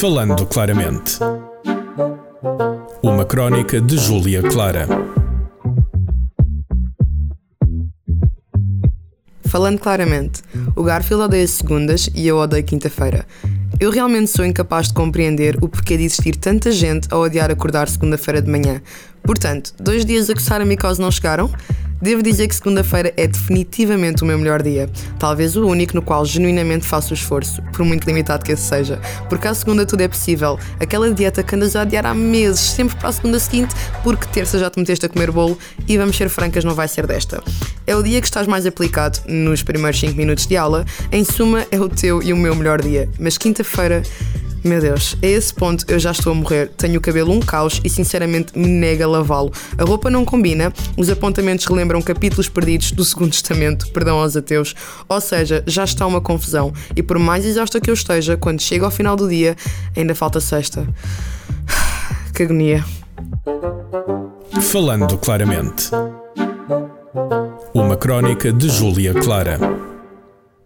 Falando claramente. Uma crónica de Júlia Clara. Falando claramente, o Garfield odeia segundas e eu odeio quinta-feira. Eu realmente sou incapaz de compreender o porquê de existir tanta gente a odiar acordar segunda-feira de manhã. Portanto, dois dias a coçar a micose não chegaram? Devo dizer que segunda-feira é definitivamente o meu melhor dia. Talvez o único no qual genuinamente faço o esforço, por muito limitado que esse seja. Porque à segunda tudo é possível. Aquela dieta que andas a adiar há meses, sempre para a segunda seguinte, porque terça já te meteste a comer bolo e vamos ser francas, não vai ser desta. É o dia que estás mais aplicado nos primeiros 5 minutos de aula. Em suma, é o teu e o meu melhor dia. Mas quinta-feira meu Deus, a esse ponto eu já estou a morrer. Tenho o cabelo um caos e sinceramente me nega lavá-lo. A roupa não combina, os apontamentos relembram capítulos perdidos do Segundo Testamento, perdão aos ateus. Ou seja, já está uma confusão. E por mais exausta que eu esteja, quando chego ao final do dia, ainda falta sexta. Que agonia. Falando claramente. Uma crónica de Júlia Clara.